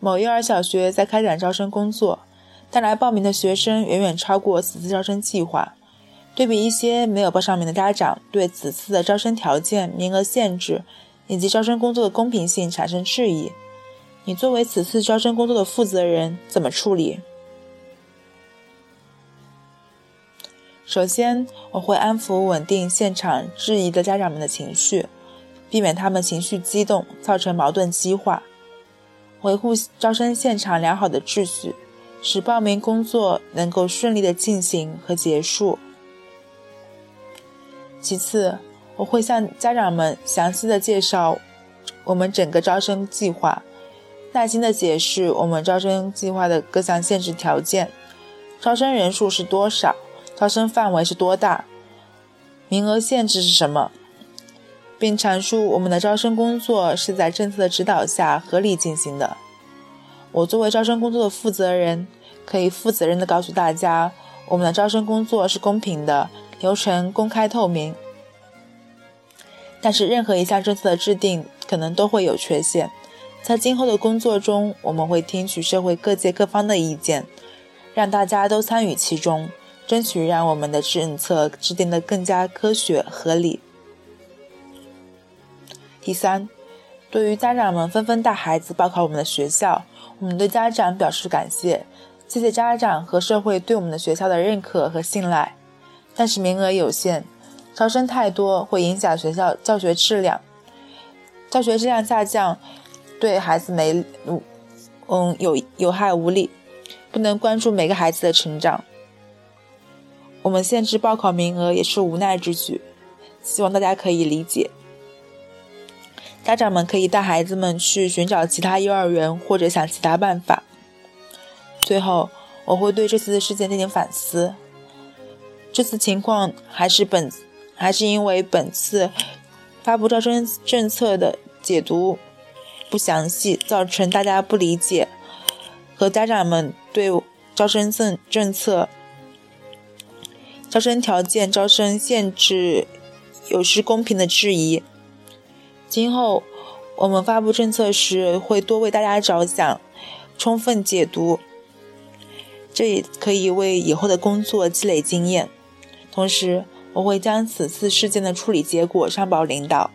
某幼儿小学在开展招生工作，但来报名的学生远远超过此次招生计划。对比一些没有报上名的家长对此次的招生条件、名额限制以及招生工作的公平性产生质疑，你作为此次招生工作的负责人怎么处理？首先，我会安抚稳定现场质疑的家长们的情绪，避免他们情绪激动，造成矛盾激化，维护招生现场良好的秩序，使报名工作能够顺利的进行和结束。其次，我会向家长们详细的介绍我们整个招生计划，耐心的解释我们招生计划的各项限制条件，招生人数是多少。招生范围是多大？名额限制是什么？并阐述我们的招生工作是在政策的指导下合理进行的。我作为招生工作的负责人，可以负责任地告诉大家，我们的招生工作是公平的，流程公开透明。但是，任何一项政策的制定可能都会有缺陷，在今后的工作中，我们会听取社会各界各方的意见，让大家都参与其中。争取让我们的政策制定的更加科学合理。第三，对于家长们纷纷带孩子报考我们的学校，我们对家长表示感谢，谢谢家长和社会对我们的学校的认可和信赖。但是名额有限，招生太多会影响学校教学质量，教学质量下降对孩子没嗯有有害无利，不能关注每个孩子的成长。我们限制报考名额也是无奈之举，希望大家可以理解。家长们可以带孩子们去寻找其他幼儿园，或者想其他办法。最后，我会对这次的事件进行反思。这次情况还是本，还是因为本次发布招生政策的解读不详细，造成大家不理解，和家长们对招生政政策。招生条件、招生限制有失公平的质疑。今后我们发布政策时会多为大家着想，充分解读，这也可以为以后的工作积累经验。同时，我会将此次事件的处理结果上报领导。